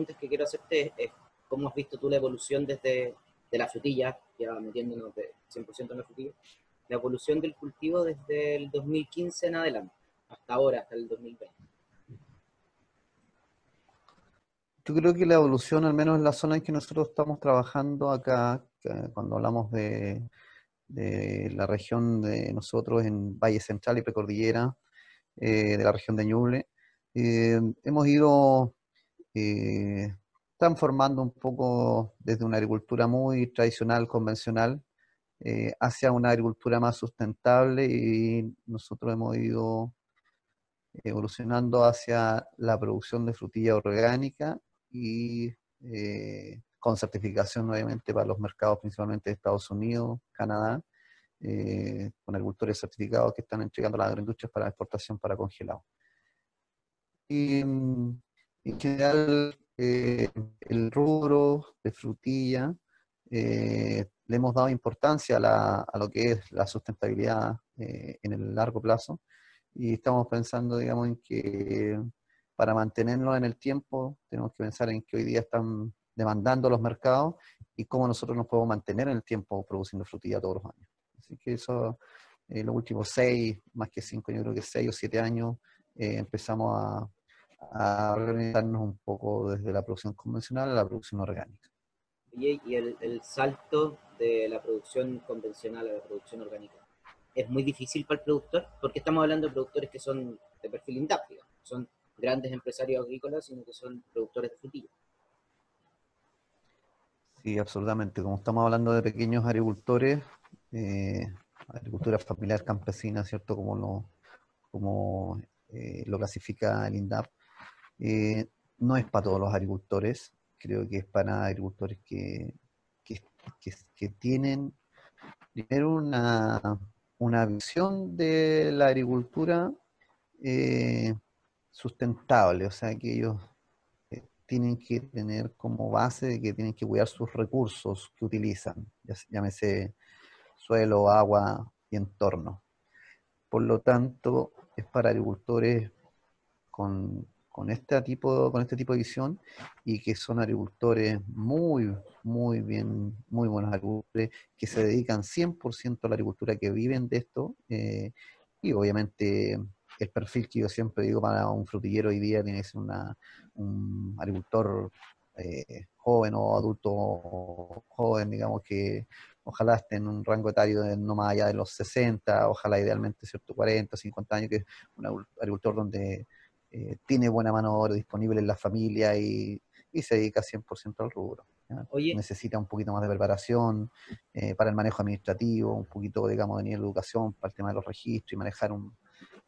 preguntas que quiero hacerte es, cómo has visto tú la evolución desde de la frutilla, ya metiéndonos de 100% en la frutilla, la evolución del cultivo desde el 2015 en adelante, hasta ahora, hasta el 2020. Yo creo que la evolución, al menos en la zona en que nosotros estamos trabajando acá, cuando hablamos de, la región de nosotros en Valle Central y Precordillera, eh, de la región de Ñuble, eh, hemos ido eh, transformando un poco desde una agricultura muy tradicional, convencional, hacia una agricultura más sustentable y nosotros hemos ido evolucionando hacia la producción de frutilla orgánica y con certificación obviamente para los mercados principalmente de Estados Unidos, Canadá, con agricultores certificados que están entregando las agroindustrias para exportación para congelado. Y en general, eh, el rubro de frutilla eh, le hemos dado importancia a, lo que es la sustentabilidad eh, en el largo plazo y estamos pensando, digamos, en que para mantenerlo en el tiempo tenemos que pensar en que hoy día están demandando los mercados y cómo nosotros nos podemos mantener en el tiempo produciendo frutilla todos los años. Así que eso, en los últimos seis, más que cinco, yo creo que seis o siete años, empezamos a, a organizarnos un poco desde la producción convencional a la producción orgánica. Y, el, salto de la producción convencional a la producción orgánica es muy difícil para el productor, porque estamos hablando de productores que son de perfil indáctico, son grandes empresarios agrícolas, sino que son productores de frutillas. Sí, absolutamente. Como estamos hablando de pequeños agricultores, eh, agricultura familiar campesina, ¿cierto? Como lo, como, eh, lo clasifica el INDAP, eh, no es para todos los agricultores, creo que es para agricultores que, tienen primero una, visión de la agricultura eh, sustentable, o sea que ellos eh, tienen que tener como base que tienen que cuidar sus recursos que utilizan, llámese suelo, agua y entorno. Por lo tanto, es para agricultores con con este tipo, con este tipo de visión y que son agricultores muy, muy bien, muy buenos agricultores que se dedican 100% a la agricultura, que viven de esto eh, y obviamente el perfil que yo siempre digo para un frutillero hoy día tiene que ser una, un agricultor eh, joven o adulto joven, digamos que ojalá esté en un rango etario de no más allá de los 60, ojalá idealmente cierto 40, 50 años, que es un agricultor donde eh, tiene buena mano de obra disponible en la familia y, se dedica 100% al rubro. Necesita un poquito más de preparación eh, para el manejo administrativo, un poquito, digamos, de nivel de educación para el tema de los registros y manejar un,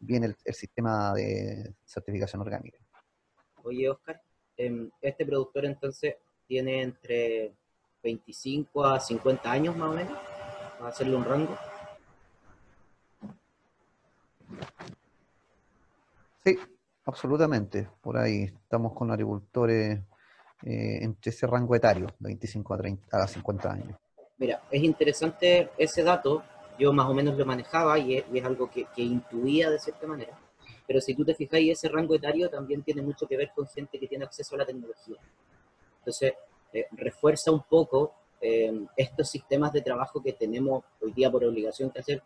bien el, sistema de certificación orgánica. Oye, Oscar, em, este productor entonces tiene entre 25 a 50 años más o menos, para hacerle un rango. Sí, Absolutamente, por ahí estamos con agricultores eh, entre ese rango etario, de 25 a, 30, a 50 años. Mira, es interesante ese dato, yo más o menos lo manejaba y es, algo que, intuía de cierta manera, pero si tú te fijas, ese rango etario también tiene mucho que ver con gente que tiene acceso a la tecnología. Entonces, eh, refuerza un poco eh, estos sistemas de trabajo que tenemos hoy día por obligación que hacer,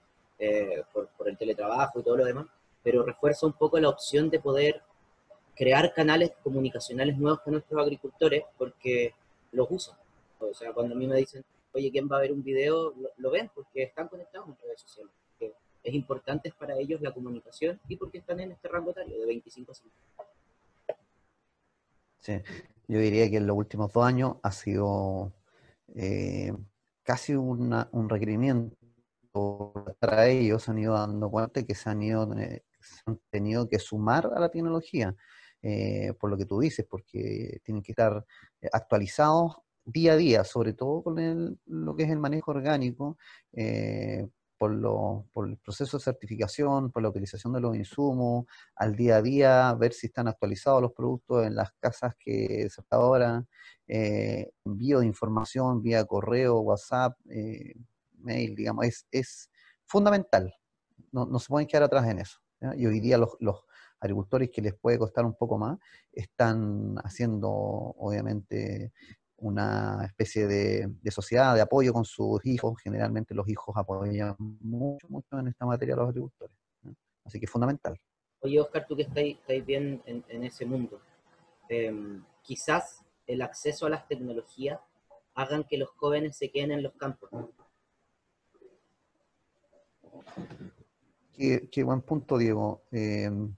por, por el teletrabajo y todo lo demás, pero refuerza un poco la opción de poder crear canales comunicacionales nuevos con nuestros agricultores porque los usan. O sea, cuando a mí me dicen, oye, ¿quién va a ver un video? Lo, ven porque están conectados en redes sociales. es importante para ellos la comunicación y porque están en este rango etario de 25 a 50. Sí, yo diría que en los últimos dos años ha sido eh, casi un requerimiento para ellos, han ido dando cuenta que se han ido eh, han tenido que sumar a la tecnología, eh, por lo que tú dices, porque tienen que estar eh, actualizados día a día, sobre todo con lo que es el manejo orgánico, eh, por, por, el proceso de certificación, por la utilización de los insumos, al día a día, ver si están actualizados los productos en las casas que se ahora, envío de información vía correo, WhatsApp, mail, digamos, es, es fundamental. No, no se pueden quedar atrás en eso. Y hoy día los, agricultores que les puede costar un poco más, están haciendo obviamente una especie de, sociedad de apoyo con sus hijos. Generalmente los hijos apoyan mucho, mucho en esta materia a los agricultores. Así que es fundamental. Oye, Oscar, tú que estáis, bien en, ese mundo, em, quizás el acceso a las tecnologías hagan que los jóvenes se queden en los campos. Qué, buen punto, Diego. Em,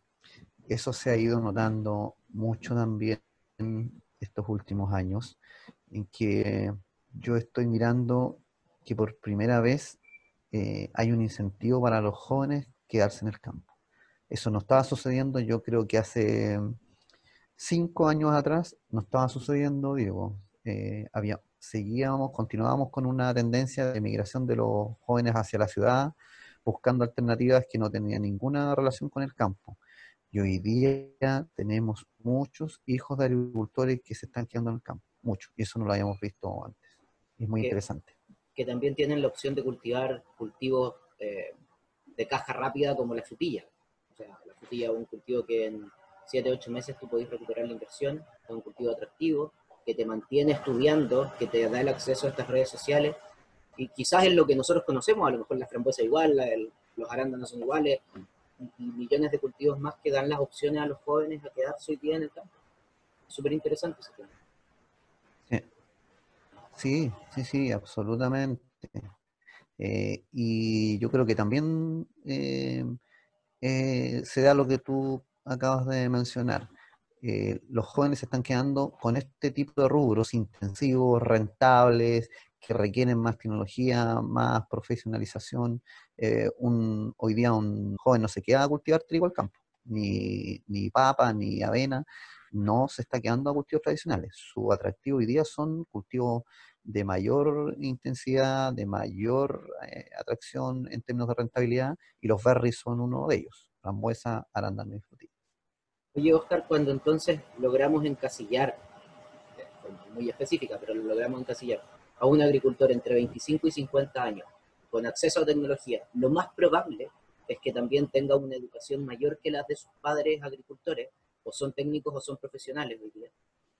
eso se ha ido notando mucho también estos últimos años en que yo estoy mirando que por primera vez eh, hay un incentivo para los jóvenes quedarse en el campo. Eso no estaba sucediendo, yo creo que hace cinco años atrás no estaba sucediendo, digo, eh, había, seguíamos, continuábamos con una tendencia de migración de los jóvenes hacia la ciudad, buscando alternativas que no tenían ninguna relación con el campo. Y hoy día tenemos muchos hijos de agricultores que se están quedando en el campo mucho, y eso no lo habíamos visto antes. Es muy interesante. Que también tienen la opción de cultivar cultivos eh, de caja rápida como la frutilla. O sea, la frutilla es un cultivo que en 7, 8 meses tú podés recuperar la inversión, es un cultivo atractivo, que te mantiene estudiando, que te da el acceso a estas redes sociales, y quizás es lo que nosotros conocemos, a lo mejor la frambuesa igual, los arándanos son iguales, y millones de cultivos más que dan las opciones a los jóvenes a quedarse hoy día en el campo. Súper interesante ese tema. Sí, sí, sí, absolutamente. Eh, y yo creo que también eh, eh, se da lo que tú acabas de mencionar. los jóvenes se están quedando con este tipo de rubros intensivos, rentables, que requieren más tecnología, más profesionalización. un, hoy día un joven no se queda a cultivar trigo al campo, ni, ni papa, ni avena, no se está quedando a cultivos tradicionales. Su atractivo hoy día son cultivos de mayor intensidad, de mayor eh, atracción en términos de rentabilidad, y los berries son uno de ellos, frambuesa, arándano y frutilla. Oye, Oscar, cuando entonces logramos encasillar, muy específica, pero lo logramos encasillar, a un agricultor entre 25 y 50 años, con acceso a tecnología, lo más probable es que también tenga una educación mayor que la de sus padres agricultores, o son técnicos o son profesionales hoy día.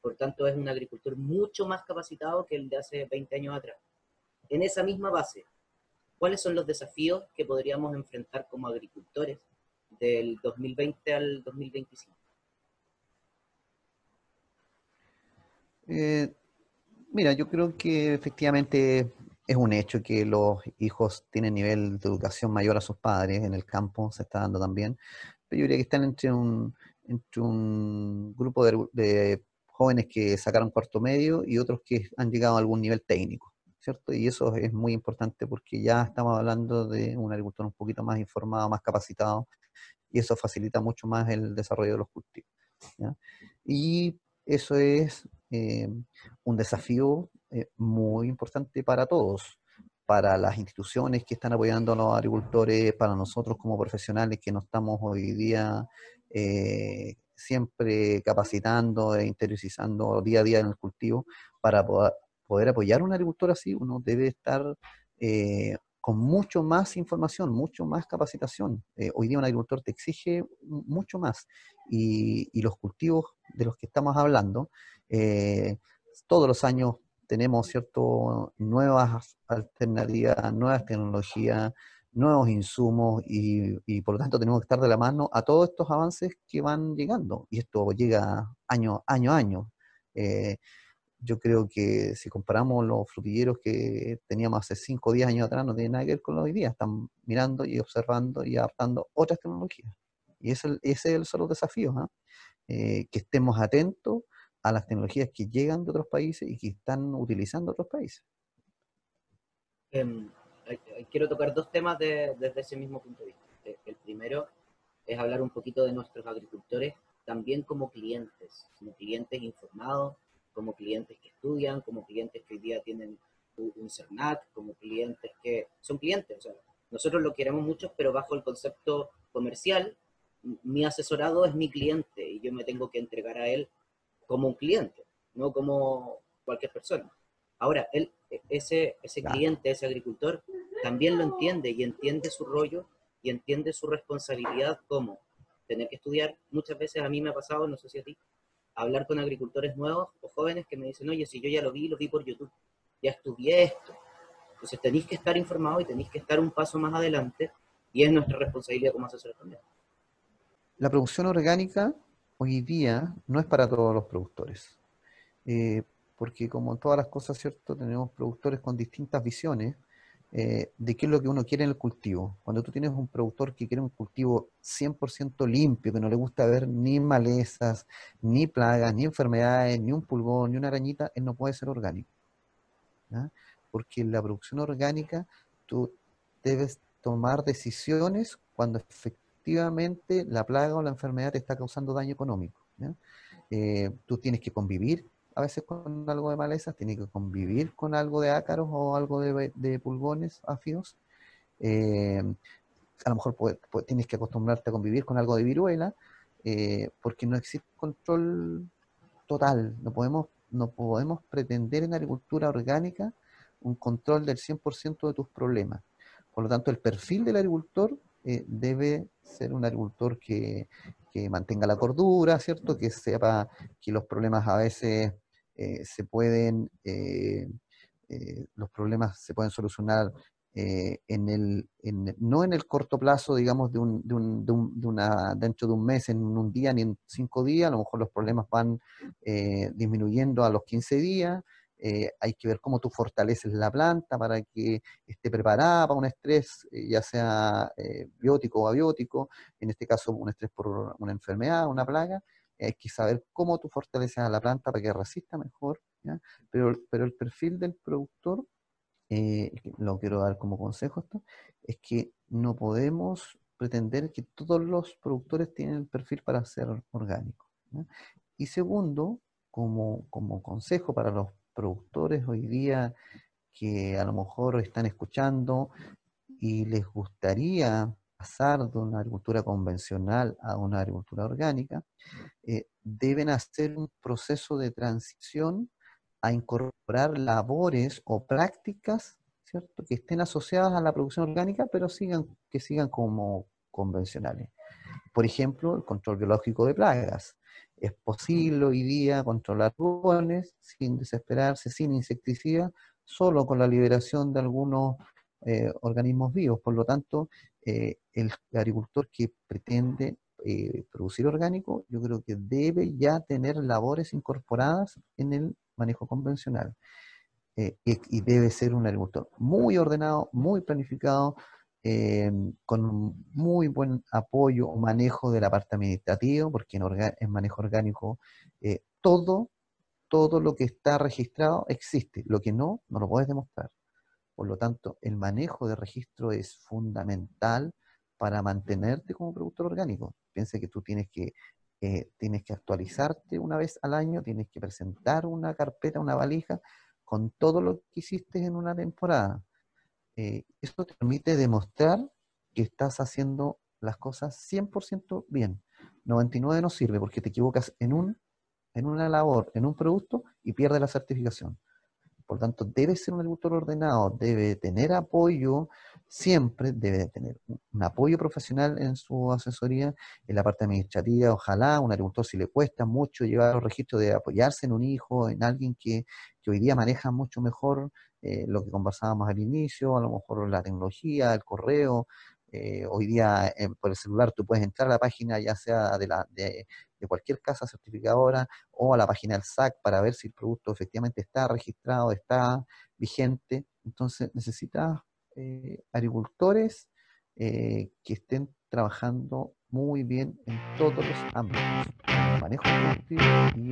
Por tanto, es un agricultor mucho más capacitado que el de hace 20 años atrás. En esa misma base, ¿cuáles son los desafíos que podríamos enfrentar como agricultores del 2020 al 2025? Eh, mira, yo creo que efectivamente es un hecho que los hijos tienen nivel de educación mayor a sus padres en el campo, se está dando también, pero yo diría que están entre un, entre un grupo de, jóvenes que sacaron cuarto medio y otros que han llegado a algún nivel técnico, ¿cierto? Y eso es muy importante porque ya estamos hablando de un agricultor un poquito más informado, más capacitado, y eso facilita mucho más el desarrollo de los cultivos. Y eso es eh, un desafío eh, muy importante para todos, para las instituciones que están apoyando a los agricultores, para nosotros como profesionales que no estamos hoy día eh, siempre capacitando e interiorizando día a día en el cultivo para poder, apoyar a un agricultor así, uno debe estar con mucho más información, mucho más capacitación. Hoy día un agricultor te exige mucho más y, los cultivos de los que estamos hablando, eh, todos los años tenemos cierto nuevas alternativas, nuevas tecnologías, nuevos insumos y, por lo tanto tenemos que estar de la mano a todos estos avances que van llegando. Y esto llega año, año a año. Eh, yo creo que si comparamos los frutilleros que teníamos hace 5 o 10 años atrás, no tiene nada que ver con los hoy día. Están mirando y observando y adaptando otras tecnologías. Y ese, es el solo desafío, ¿ah? eh, que estemos atentos a las tecnologías que llegan de otros países y que están utilizando otros países. Em, quiero tocar dos temas desde ese mismo punto de vista. Eh, el primero es hablar un poquito de nuestros agricultores también como clientes, como clientes informados, como clientes que estudian, como clientes que hoy día tienen un CERNAC, como clientes que son clientes. O sea, nosotros lo queremos mucho, pero bajo el concepto comercial, mi asesorado es mi cliente y yo me tengo que entregar a él como un cliente, no como cualquier persona. Ahora, él, e, ese, ese cliente, ese agricultor, también lo entiende y entiende su rollo y entiende su responsabilidad como tener que estudiar. Muchas veces a mí me ha pasado, no sé si a ti, hablar con agricultores nuevos o jóvenes que me dicen, oye, si yo ya lo vi, lo vi por YouTube, ya estudié esto. Entonces tenéis que estar informado y tenéis que estar un paso más adelante y es nuestra responsabilidad como asesores también. La producción orgánica hoy día no es para todos los productores, eh, porque como en todas las cosas, ¿cierto? Tenemos productores con distintas visiones eh, de qué es lo que uno quiere en el cultivo. Cuando tú tienes un productor que quiere un cultivo 100% limpio, que no le gusta ver ni malezas, ni plagas, ni enfermedades, ni un pulgón, ni una arañita, él no puede ser orgánico. Porque en la producción orgánica tú debes tomar decisiones cuando efectivamente la plaga o la enfermedad te está causando daño económico. Eh, tú tienes que convivir a veces con algo de malezas, tiene que convivir con algo de ácaros o algo de, pulgones áfidos. Eh, a lo mejor tienes que acostumbrarte a convivir con algo de viruela, eh, porque no existe control total. No podemos, no podemos pretender en agricultura orgánica un control del 100% de tus problemas. Por lo tanto, el perfil del agricultor eh, debe ser un agricultor que, que, mantenga la cordura, ¿cierto? Que sepa que los problemas a veces eh, se pueden, eh, eh, los problemas se pueden solucionar en el, no en el corto plazo, digamos, de, un, de, un, de, una, dentro de un mes, en un día, ni en cinco días, a lo mejor los problemas van disminuyendo a los 15 días, hay que ver cómo tú fortaleces la planta para que esté preparada para un estrés, ya sea biótico o abiótico, en este caso un estrés por una enfermedad, una plaga, hay que saber cómo tú fortaleces a la planta para que resista mejor, Pero, pero el perfil del productor, eh, lo quiero dar como consejo esto, es que no podemos pretender que todos los productores tienen el perfil para ser orgánicos. Y segundo, como, como consejo para los productores hoy día que a lo mejor están escuchando y les gustaría pasar de una agricultura convencional a una agricultura orgánica, eh, deben hacer un proceso de transición a incorporar labores o prácticas ¿cierto? que estén asociadas a la producción orgánica, pero sigan, que sigan como convencionales. Por ejemplo, el control biológico de plagas. Es posible hoy día controlar pulgones sin desesperarse, sin insecticida, solo con la liberación de algunos eh, organismos vivos. Por lo tanto, eh, el agricultor que pretende eh, producir orgánico, yo creo que debe ya tener labores incorporadas en el manejo convencional. y, debe ser un agricultor muy ordenado, muy planificado, con muy buen apoyo o manejo de la parte administrativa, porque en, en manejo orgánico todo, todo lo que está registrado existe. Lo que no, no lo puedes demostrar. Por lo tanto, el manejo de registro es fundamental para mantenerte como productor orgánico. Piensa que tú tienes que, eh, tienes que actualizarte una vez al año, tienes que presentar una carpeta, una valija con todo lo que hiciste en una temporada. Eh, eso te permite demostrar que estás haciendo las cosas 100% bien. 99 no sirve porque te equivocas en, un, en una labor, en un producto y pierdes la certificación. Por tanto, debe ser un agricultor ordenado, debe tener apoyo siempre, debe tener un apoyo profesional en su asesoría, en la parte administrativa, ojalá un agricultor si le cuesta mucho llevar los registros de apoyarse en un hijo, en alguien que, hoy día maneja mucho mejor eh, lo que conversábamos al inicio, a lo mejor la tecnología, el correo, eh, hoy día eh, por el celular tú puedes entrar a la página ya sea de, la, de, cualquier casa certificadora o a la página del SAC para ver si el producto efectivamente está registrado, está vigente. Entonces necesitas agricultores que estén trabajando muy bien en todos los ámbitos, manejo productivo y